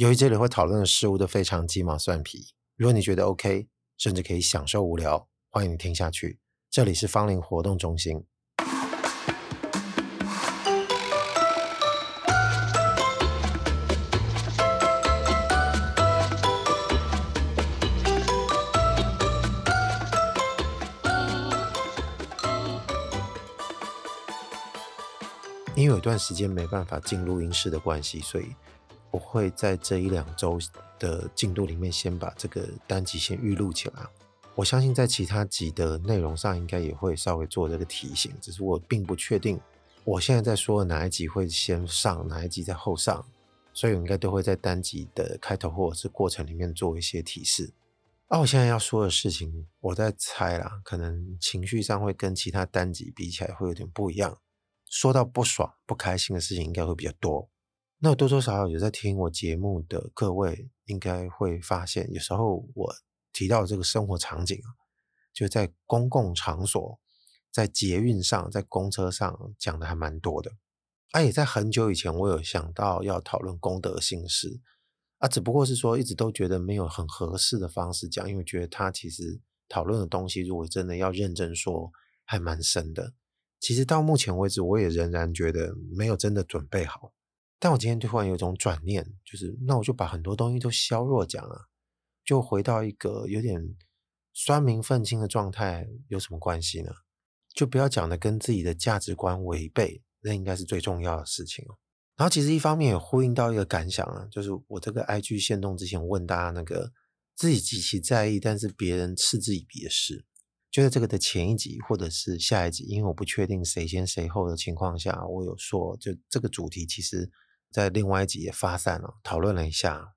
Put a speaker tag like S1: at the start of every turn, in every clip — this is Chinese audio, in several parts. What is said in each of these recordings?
S1: 由于这里会讨论的事物都非常鸡毛蒜皮，如果你觉得 OK，甚至可以享受无聊，欢迎你听下去。这里是芳林活动中心。因为有一段时间没办法进录音室的关系，所以。我会在这一两周的进度里面，先把这个单集先预录起来。我相信在其他集的内容上，应该也会稍微做这个提醒。只是我并不确定，我现在在说的哪一集会先上，哪一集在后上，所以我应该都会在单集的开头或者是过程里面做一些提示。而、我现在要说的事情，我在猜啦，可能情绪上会跟其他单集比起来会有点不一样。说到不爽、不开心的事情，应该会比较多。那多多少少有在听我节目的各位，应该会发现，有时候我提到这个生活场景啊，就在公共场所，在捷运上，在公车上讲的还蛮多的。啊，也在很久以前，我有想到要讨论公德心事啊，只不过是说一直都觉得没有很合适的方式讲，因为觉得他其实讨论的东西，如果真的要认真说，还蛮深的。其实到目前为止，我也仍然觉得没有真的准备好。但我今天突然有一种转念，就是那我就把很多东西都削弱讲了，就回到一个有点酸民愤青的状态，有什么关系呢？就不要讲的跟自己的价值观违背，那应该是最重要的事情哦。然后其实一方面也呼应到一个感想啊，就是我这个 IG 限动之前问大家那个自己极其在意，但是别人嗤之以鼻的事，就在这个的前一集或者是下一集，因为我不确定谁先谁后的情况下，我有说就这个主题其实。在另外一集也发散了，讨论了一下。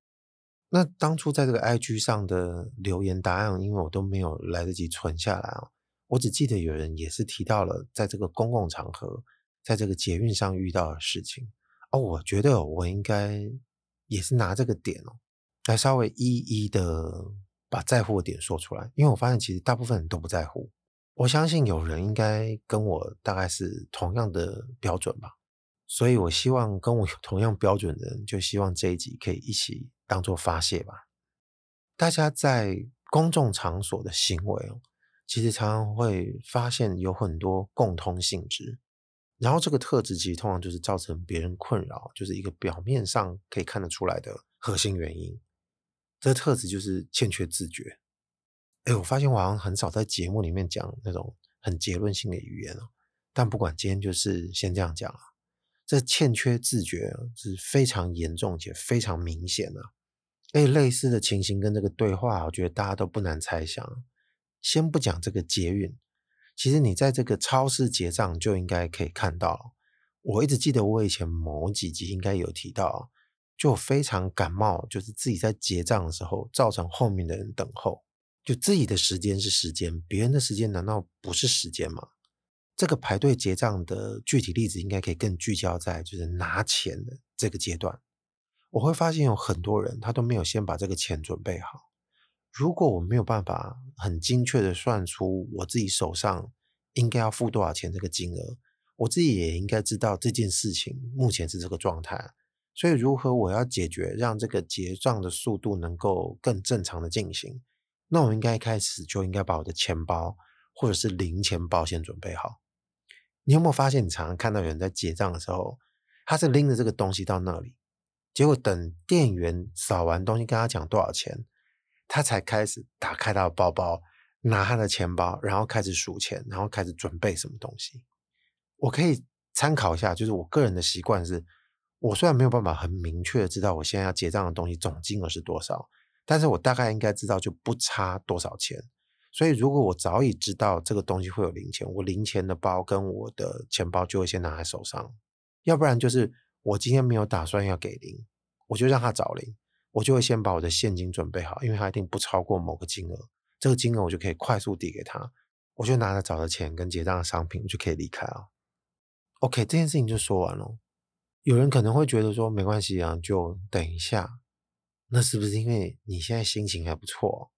S1: 那当初在这个 IG 上的留言答案，因为我都没有来得及存下来啊，我只记得有人也是提到了在这个公共场合，在这个捷运上遇到的事情。哦，我觉得我应该也是拿这个点哦，来稍微一一的把在乎的点说出来，因为我发现其实大部分人都不在乎。我相信有人应该跟我大概是同样的标准吧。所以，我希望跟我同样标准的人，就希望这一集可以一起当做发泄吧。大家在公众场所的行为，其实常常会发现有很多共通性质，然后这个特质其实通常就是造成别人困扰，就是一个表面上可以看得出来的核心原因。这个特质就是欠缺自觉。哎，我发现我好像很少在节目里面讲那种很结论性的语言哦，但不管今天就是先这样讲啊。这欠缺自觉是非常严重且非常明显的。诶，类似的情形跟这个对话，我觉得大家都不难猜想。先不讲这个捷运，其实你在这个超市结账就应该可以看到。我一直记得我以前某几集应该有提到，就非常感冒，就是自己在结账的时候造成后面的人等候。就自己的时间是时间，别人的时间难道不是时间吗？这个排队结账的具体例子，应该可以更聚焦在就是拿钱的这个阶段。我会发现有很多人他都没有先把这个钱准备好。如果我没有办法很精确的算出我自己手上应该要付多少钱这个金额，我自己也应该知道这件事情目前是这个状态。所以，如何我要解决让这个结账的速度能够更正常的进行，那我应该开始就应该把我的钱包或者是零钱包先准备好。你有没有发现，你常常看到有人在结账的时候，他是拎着这个东西到那里，结果等店员扫完东西跟他讲多少钱，他才开始打开他的包包，拿他的钱包，然后开始数钱，然后开始准备什么东西。我可以参考一下，就是我个人的习惯是，我虽然没有办法很明确的知道我现在要结账的东西总金额是多少，但是我大概应该知道就不差多少钱。所以，如果我早已知道这个东西会有零钱，我零钱的包跟我的钱包就会先拿在手上。要不然就是我今天没有打算要给零，我就让他找零，我就会先把我的现金准备好，因为他一定不超过某个金额，这个金额我就可以快速递给他，我就拿着找的钱跟结账的商品，我就可以离开了。OK，这件事情就说完了。有人可能会觉得说没关系啊，就等一下。那是不是因为你现在心情还不错？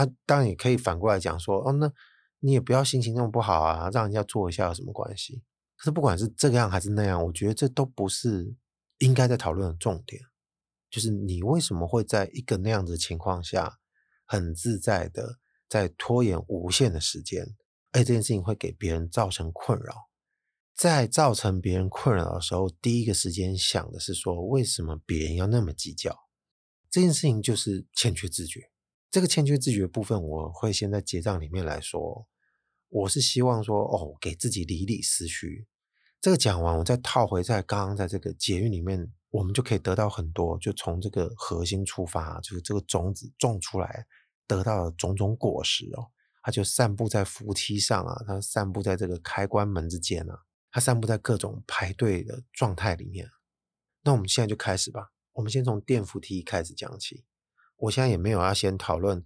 S1: 啊，当然也可以反过来讲说，哦，那你也不要心情那么不好啊，让人家做一下有什么关系？可是不管是这个样还是那样，我觉得这都不是应该在讨论的重点。就是你为什么会在一个那样子的情况下，很自在的在拖延无限的时间，而且这件事情会给别人造成困扰。在造成别人困扰的时候，第一个时间想的是说，为什么别人要那么计较？这件事情就是欠缺自觉。这个欠缺自觉部分，我会先在结账里面来说。我是希望说，哦，给自己理理思绪。这个讲完，我再套回在刚刚在这个捷运里面，我们就可以得到很多，就从这个核心出发，就是这个种子种出来，得到的种种果实哦，它就散布在扶梯上啊，它散布在这个开关门之间啊，它散布在各种排队的状态里面。那我们现在就开始吧，我们先从电扶梯开始讲起。我现在也没有要先讨论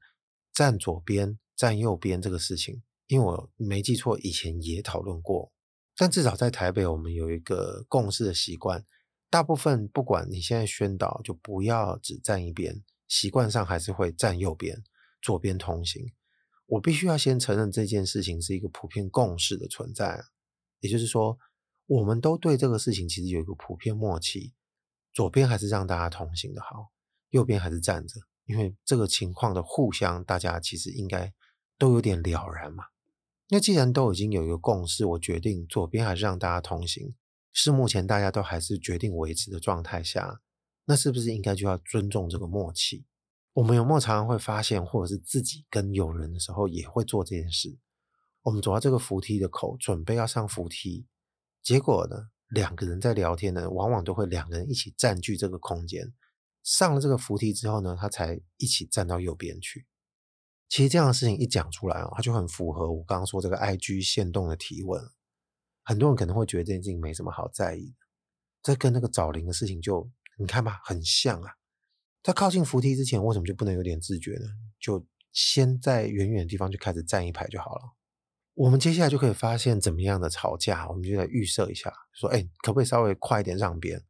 S1: 站左边、站右边这个事情。因为我没记错，以前也讨论过，但至少在台北，我们有一个共识的习惯，大部分不管你现在宣导，就不要只站一边，习惯上还是会站右边，左边通行。我必须要先承认这件事情是一个普遍共识的存在，也就是说，我们都对这个事情其实有一个普遍默契，左边还是让大家通行的好，右边还是站着，因为这个情况的互相，大家其实应该都有点了然嘛。那既然都已经有一个共识，我决定左边还是让大家通行，是目前大家都还是决定维持的状态下，那是不是应该就要尊重这个默契？我们有没有常常会发现，或者是自己跟友人的时候也会做这件事？我们走到这个扶梯的口，准备要上扶梯，结果呢，两个人在聊天呢，往往都会两个人一起占据这个空间。上了这个扶梯之后呢，他才一起站到右边去。其实这样的事情一讲出来哦，他就很符合我刚刚说这个 IG 限动的提问。很多人可能会觉得这件事情没什么好在意的，这跟那个找零的事情就你看吧，很像啊。在靠近扶梯之前，为什么就不能有点自觉呢？就先在远远的地方就开始站一排就好了。我们接下来就可以发现怎么样的吵架，我们就来预设一下，说：哎，可不可以稍微快一点让边？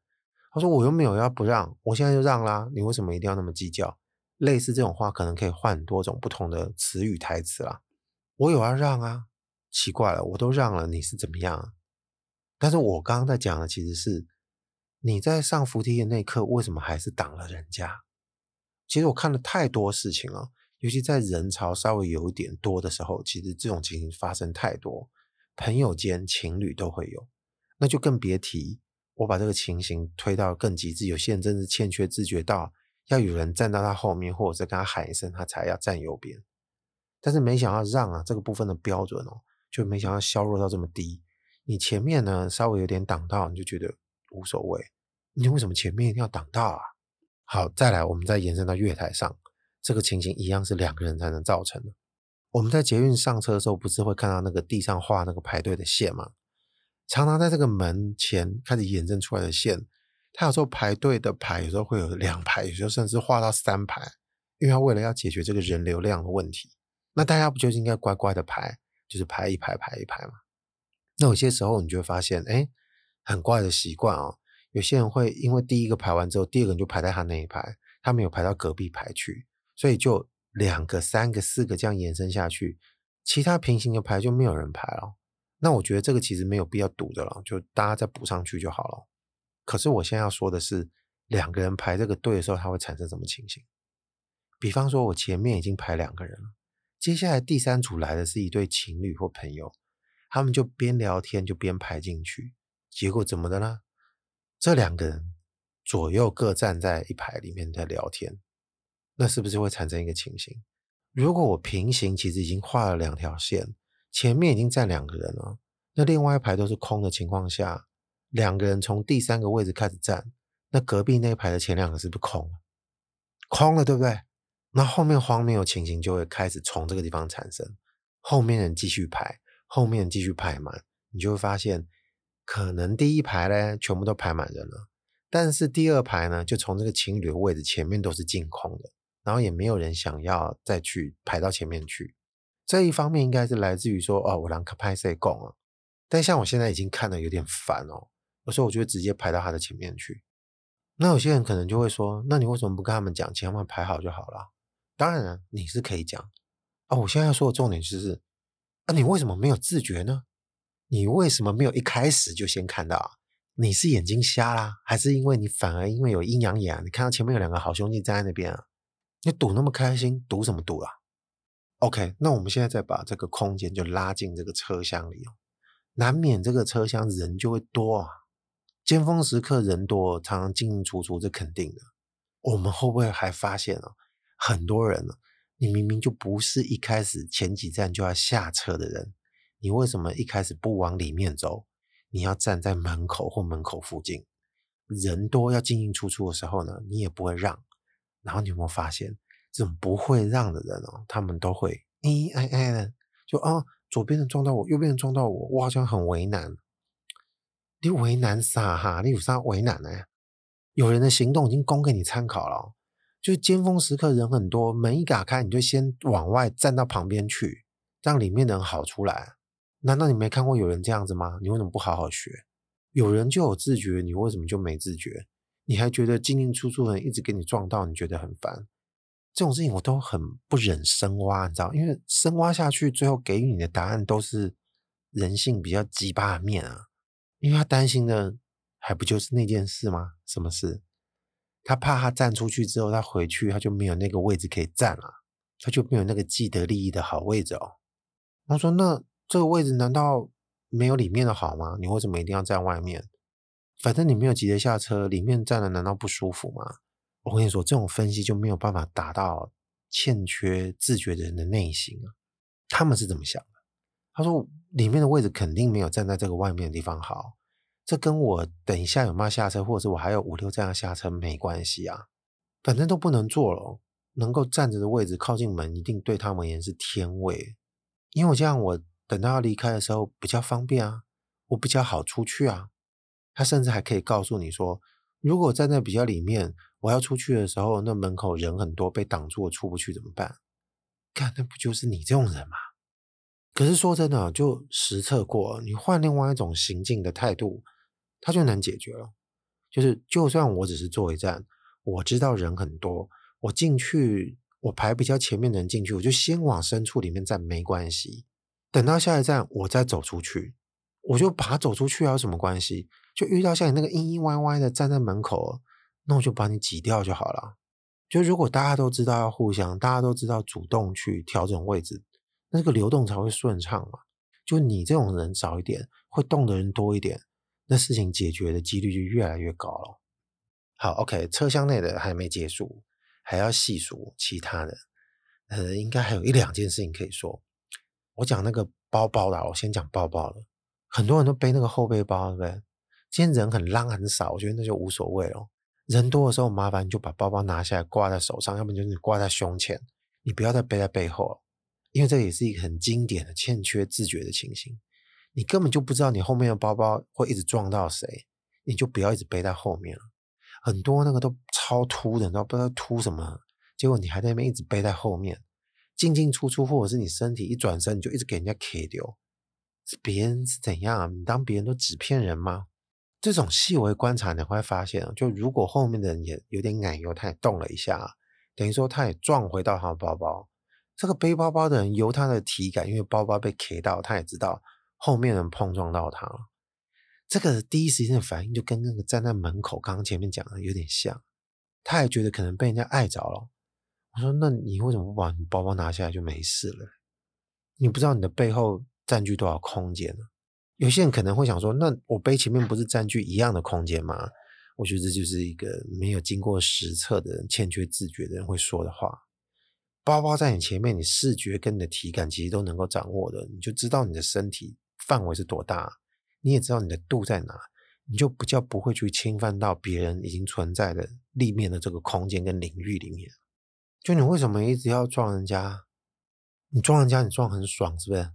S1: 他说：我又没有要不让，我现在就让啦，你为什么一定要那么计较？类似这种话，可能可以换很多种不同的词语台词啦。我有要让啊，奇怪了，我都让了，你是怎么样？但是我刚刚在讲的其实是你在上扶梯的那一刻，为什么还是挡了人家？其实我看了太多事情了，尤其在人潮稍微有一点多的时候，其实这种情形发生太多，朋友间、情侣都会有，那就更别提我把这个情形推到更极致，有些人真是欠缺自觉到。要有人站到他后面，或者是跟他喊一声，他才要站右边。但是没想到让啊这个部分的标准哦，就没想到削弱到这么低。你前面呢稍微有点挡到，你就觉得无所谓。你为什么前面一定要挡到啊？好，再来，我们再延伸到月台上，这个情形一样是两个人才能造成的。我们在捷运上车的时候，不是会看到那个地上画那个排队的线吗？常常在这个门前开始延伸出来的线。他有时候排队的排，有时候会有两排，有时候甚至画到三排，因为他为了要解决这个人流量的问题，那大家不就应该乖乖的排，就是排一排排一排嘛？那有些时候你就会发现，哎，很怪的习惯哦。有些人会因为第一个排完之后，第二个人就排在他那一排，他没有排到隔壁排去，所以就两个、三个、四个这样延伸下去，其他平行的排就没有人排了。那我觉得这个其实没有必要堵的了，就大家再补上去就好了。可是我现在要说的是，两个人排这个队的时候，它会产生什么情形？比方说，我前面已经排两个人了，接下来第三组来的是一对情侣或朋友，他们就边聊天就边排进去，结果怎么的呢？这两个人左右各站在一排里面在聊天，那是不是会产生一个情形？如果我平行其实已经画了两条线，前面已经站两个人了，那另外一排都是空的情况下。两个人从第三个位置开始站，那隔壁那一排的前两个是不是空了？空了，对不对？那后面荒谬的情形就会开始从这个地方产生。后面人继续排，后面人继续排满，你就会发现，可能第一排呢全部都排满人了，但是第二排呢，就从这个情侣的位置前面都是净空的，然后也没有人想要再去排到前面去。这一方面应该是来自于说，哦，我让拍谁共啊？但像我现在已经看得有点烦哦。有时候我就会直接排到他的前面去。那有些人可能就会说：“那你为什么不跟他们讲，请他们排好就好了？”当然了，你是可以讲啊。我现在要说的重点就是：啊，你为什么没有自觉呢？你为什么没有一开始就先看到啊？你是眼睛瞎啦，还是因为你反而因为有阴阳眼？你看到前面有两个好兄弟站在那边啊，你赌那么开心，赌什么赌啊？OK，那我们现在再把这个空间就拉进这个车厢里哦，难免这个车厢人就会多啊，尖峰时刻人多，常常进进出出，这肯定的。我们会不会还发现啊，很多人呢？你明明就不是一开始前几站就要下车的人，你为什么一开始不往里面走？你要站在门口或门口附近，人多要进进出出的时候呢，你也不会让。然后你有没有发现，这种不会让的人哦，他们都会咦哎哎的，就啊，左边人撞到我，右边人撞到我，我好像很为难。你为难啥哈？你有啥为难呢？有人的行动已经供给你参考了。就是尖峰时刻人很多，门一打开，你就先往外站到旁边去，让里面的人好出来。难道你没看过有人这样子吗？你为什么不好好学？有人就有自觉，你为什么就没自觉？你还觉得进进出出的人一直给你撞到，你觉得很烦？这种事情我都很不忍深挖，你知道？因为深挖下去，最后给予你的答案都是人性比较鸡巴的面啊。因为他担心的还不就是那件事吗？什么事？他怕他站出去之后，他回去他就没有那个位置可以站了，他就没有那个既得利益的好位置哦。他说：“那这个位置难道没有里面的好吗？你为什么一定要站外面？反正你没有急着下车，里面站了难道不舒服吗？”我跟你说，这种分析就没有办法达到欠缺自觉的人的内心啊。他们是怎么想的？他说：“里面的位置肯定没有站在这个外面的地方好。”这跟我等一下有没有下车，或者是我还有五六站要下车没关系啊，反正都不能坐了。能够站着的位置靠近门，一定对他们而言是天位。因为我这样，我等到要离开的时候比较方便啊，我比较好出去啊。他甚至还可以告诉你说，如果站在比较里面，我要出去的时候，那门口人很多，被挡住，我出不去怎么办？看，那不就是你这种人吗？可是说真的，就实测过，你换另外一种行进的态度。他就能解决了，就是就算我只是坐一站，我知道人很多，我进去，我排比较前面的人进去，我就先往深处里面站，没关系。等到下一站，我再走出去，我就把它走出去，有什么关系？就遇到像你那个阴阴歪歪的站在门口，那我就把你挤掉就好了。就如果大家都知道要互相，大家都知道主动去调整位置，那这个流动才会顺畅嘛。就你这种人少一点，会动的人多一点。那事情解决的几率就越来越高了。好，OK，车厢内的还没结束，还要细数其他的。呃，应该还有一两件事情可以说。我讲那个包包的，我先讲包包了。很多人都背那个后背包，对不对？今天人很浪很少，我觉得那就无所谓了。人多的时候，麻烦你就把包包拿下来挂在手上，要不然就是你挂在胸前，你不要再背在背后了，因为这也是一个很经典的欠缺自觉的情形。你根本就不知道你后面的包包会一直撞到谁，你就不要一直背在后面了。很多那个都超凸的，你都不知道凸什么，结果你还在那边一直背在后面，进进出出，或者是你身体一转身你就一直给人家 K 丢，别人是怎样啊？你当别人都纸片人吗？这种细微观察你会发现，就如果后面的人也有点奶油，他也动了一下，等于说他也撞回到他的包包。这个背包包的人由他的体感，因为包包被 K 到，他也知道。后面人碰撞到他了，这个第一时间的反应就跟那个站在门口刚刚前面讲的有点像，他也觉得可能被人家碍着了。我说：“那你为什么不把你包包拿下来就没事了？你不知道你的背后占据多少空间呢？”有些人可能会想说：“那我背前面不是占据一样的空间吗？”我觉得这就是一个没有经过实测的人、欠缺自觉的人会说的话。包包在你前面，你视觉跟你的体感其实都能够掌握的，你就知道你的身体。范围是多大，你也知道你的度在哪，你就比较不会去侵犯到别人已经存在的立面的这个空间跟领域里面。就你为什么一直要撞人家？你撞人家，你撞很爽，是不是？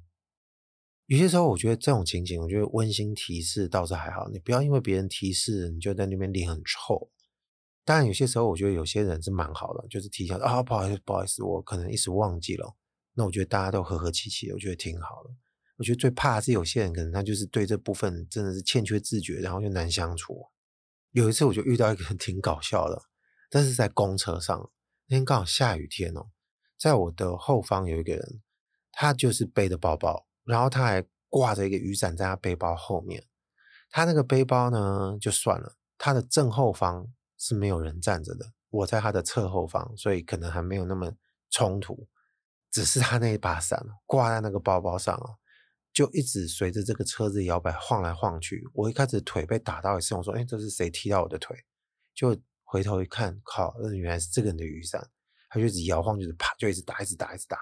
S1: 有些时候，我觉得这种情景，我觉得温馨提示倒是还好。你不要因为别人提示，你就在那边脸很臭。当然，有些时候，我觉得有些人是蛮好的，就是提醒啊，不好意思，不好意思，我可能一时忘记了。那我觉得大家都和和气气，我觉得挺好的。我觉得最怕的是有些人，可能他就是对这部分真的是欠缺自觉，然后又难相处。有一次我就遇到一个人 挺搞笑的，但是在公车上，那天刚好下雨天哦，在我的后方有一个人，他就是背着包包，然后他还挂着一个雨伞在他背包后面。他那个背包呢，就算了，他的正后方是没有人站着的，我在他的侧后方，所以可能还没有那么冲突。只是他那一把伞挂在那个包包上哦，就一直随着这个车子摇摆晃来晃去。我一开始腿被打到一次，我说：“哎，这是谁踢到我的腿？”就回头一看，靠，那原来是这个人的雨伞，他就一直摇晃，就是啪，就一直打，一直打，一直打。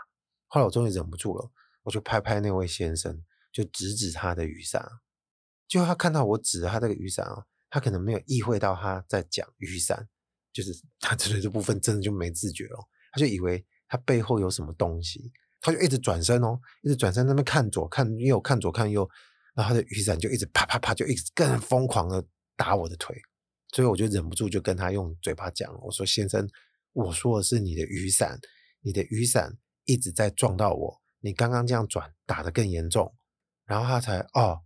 S1: 后来我终于忍不住了，我就拍拍那位先生，就指指他的雨伞。就他看到我指着他这个雨伞啊，他可能没有意会到他在讲雨伞，就是 他指的这部分真的就没自觉了，他就以为。他背后有什么东西，他就一直转身哦，一直转身那边看左看右，看左看右，然后他的雨伞就一直啪啪啪，就一直更疯狂的打我的腿，所以我就忍不住就跟他用嘴巴讲，我说：“先生，我说的是你的雨伞，你的雨伞一直在撞到我，你刚刚这样转打得更严重。”然后他才哦，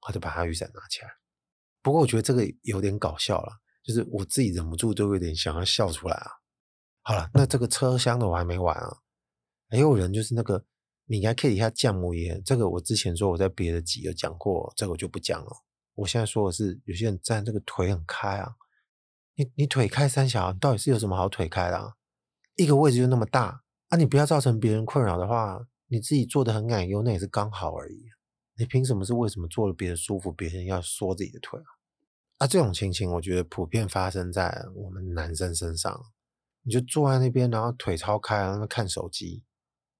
S1: 他就把他雨伞拿起来。不过我觉得这个有点搞笑了，就是我自己忍不住都有点想要笑出来啊。好了，那这个车厢的我还没完啊，还有人就是那个你还可以底下降摩耶，这个我之前说我在别的集有讲过，这个我就不讲了。我现在说的是有些人站这个腿很开啊，你你腿开三小，你到底是有什么好腿开的啊？一个位置就那么大啊，你不要造成别人困扰的话，你自己坐得很矮，有那也是刚好而已。你凭什么是为什么坐了别人舒服，别人要缩自己的腿啊？啊，这种情形我觉得普遍发生在我们男生身上。你就坐在那边，然后腿超开，然后看手机，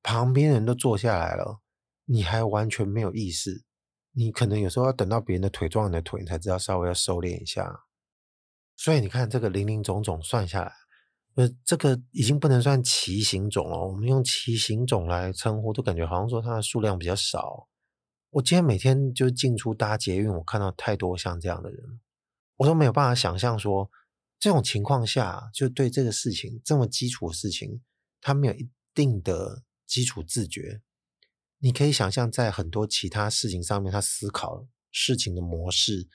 S1: 旁边人都坐下来了，你还完全没有意识。你可能有时候要等到别人的腿撞你的腿，你才知道稍微要收敛一下。所以你看这个林林总总算下来，呃，这个已经不能算骑行种了。我们用骑行种来称呼，都感觉好像说它的数量比较少。我今天每天就进出搭捷运，我看到太多像这样的人，我都没有办法想象说。这种情况下，就对这个事情这么基础的事情，他没有一定的基础自觉。你可以想象，在很多其他事情上面，他思考事情的模式，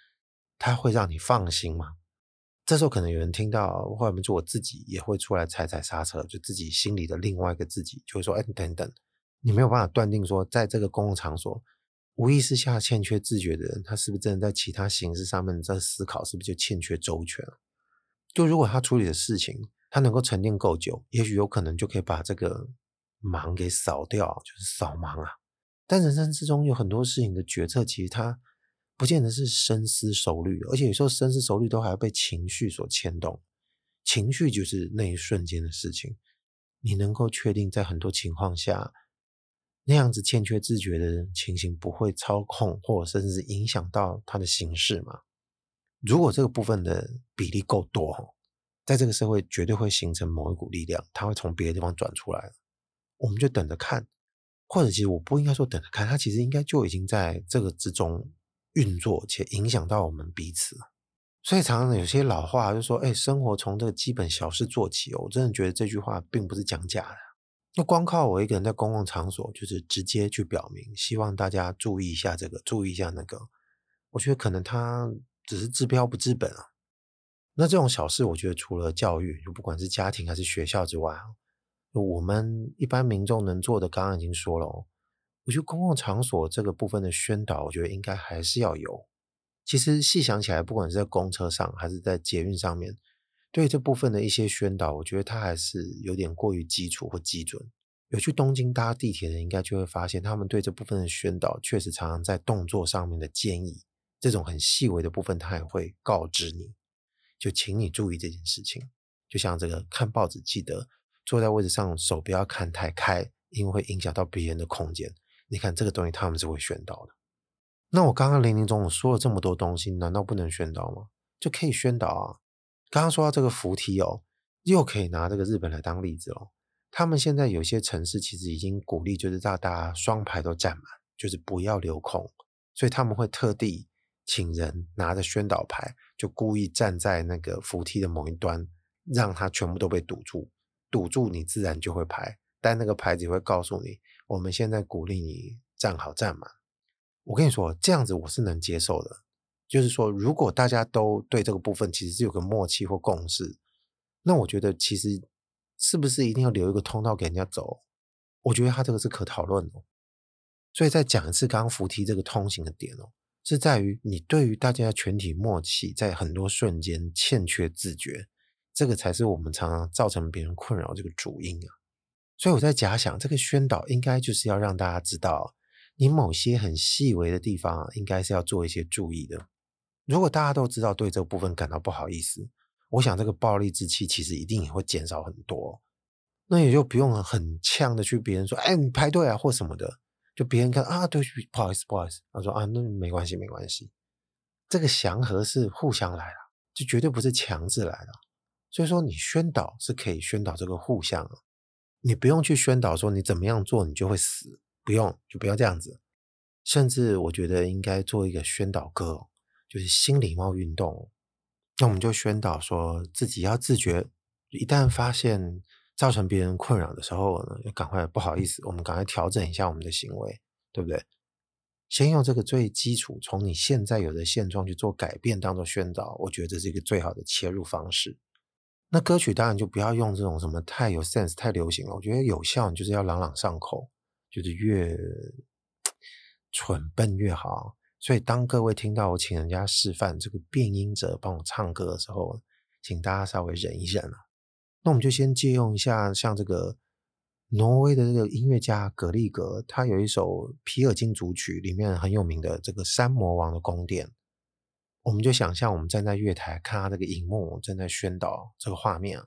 S1: 他会让你放心吗？这时候可能有人听到，或者就我自己也会出来踩踩刹车，就自己心里的另外一个自己就会说：“哎，等等，你没有办法断定说，在这个公共场所无意识下欠缺自觉的人，他是不是真的在其他形式上面在思考，是不是就欠缺周全？”就如果他处理的事情，他能够沉淀够久，也许有可能就可以把这个忙给扫掉，就是扫盲啊。但人生之中有很多事情的决策，其实他不见得是深思熟虑，而且有时候深思熟虑都还要被情绪所牵动。情绪就是那一瞬间的事情，你能够确定在很多情况下，那样子欠缺自觉的情形不会操控，或者甚至影响到他的行事吗？如果这个部分的比例够多，在这个社会绝对会形成某一股力量，它会从别的地方转出来。我们就等着看，或者其实我不应该说等着看，它其实应该就已经在这个之中运作，且影响到我们彼此。所以常常有些老话就说：“哎，生活从这个基本小事做起。”我真的觉得这句话并不是讲假的。那光靠我一个人在公共场所，就是直接去表明，希望大家注意一下这个，注意一下那个。我觉得可能他。只是治标不治本啊！那这种小事，我觉得除了教育，就不管是家庭还是学校之外，我们一般民众能做的，刚刚已经说了哦。我觉得公共场所这个部分的宣导，我觉得应该还是要有。其实细想起来，不管是在公车上还是在捷运上面，对这部分的一些宣导，我觉得它还是有点过于基础或基准。有去东京搭地铁的，应该就会发现，他们对这部分的宣导，确实常常在动作上面的建议。这种很细微的部分，他也会告知你，就请你注意这件事情。就像这个看报纸，记得坐在位置上，手不要看太开，因为会影响到别人的空间。你看这个东西，他们是会宣导的。那我刚刚林林总总说了这么多东西，难道不能宣导吗？就可以宣导啊。刚刚说到这个扶梯哦，又可以拿这个日本来当例子哦。他们现在有些城市其实已经鼓励，就是让大家双排都站满，就是不要留空，所以他们会特地。请人拿着宣导牌，就故意站在那个扶梯的某一端，让它全部都被堵住。堵住你自然就会排，但那个牌子会告诉你，我们现在鼓励你站好站满。我跟你说，这样子我是能接受的。就是说，如果大家都对这个部分其实是有个默契或共识，那我觉得其实是不是一定要留一个通道给人家走？我觉得他这个是可讨论的。所以再讲一次刚刚扶梯这个通行的点哦。是在于你对于大家全体默契，在很多瞬间欠缺自觉，这个才是我们常常造成别人困扰这个主因啊。所以我在假想，这个宣导应该就是要让大家知道，你某些很细微的地方，应该是要做一些注意的。如果大家都知道对这部分感到不好意思，我想这个暴力之气其实一定也会减少很多。那也就不用很呛的去别人说，哎，你排队啊或什么的。就别人看啊，对不起，不好意思，不好意思。他说啊，那没关系，没关系。这个祥和是互相来的，就绝对不是强制来的。所以说，你宣导是可以宣导这个互相，你不用去宣导说你怎么样做你就会死，不用，就不要这样子。甚至我觉得应该做一个宣导歌，就是新礼貌运动。那我们就宣导说自己要自觉，一旦发现。造成别人困扰的时候呢，要赶快不好意思，我们赶快调整一下我们的行为，对不对？先用这个最基础，从你现在有的现状去做改变，当做宣导，我觉得这是一个最好的切入方式。那歌曲当然就不要用这种什么太有 sense、太流行了。我觉得有效，你就是要朗朗上口，就是越蠢笨越好。所以当各位听到我请人家示范这个变音者帮我唱歌的时候，请大家稍微忍一忍啊。那我们就先借用一下，像这个挪威的这个音乐家格利格，他有一首《皮尔金组曲》里面很有名的这个山魔王的宫殿。我们就想象我们站在月台看他这个荧幕正在宣导这个画面。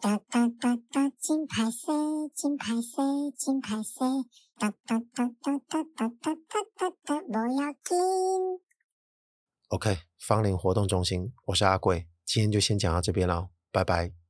S1: 哒哒哒哒，金牌谁？金牌谁？金牌谁？哒哒哒哒哒哒哒哒哒，我要金。OK，芳邻活动中心，我是阿贵，今天就先讲到这边了，拜拜。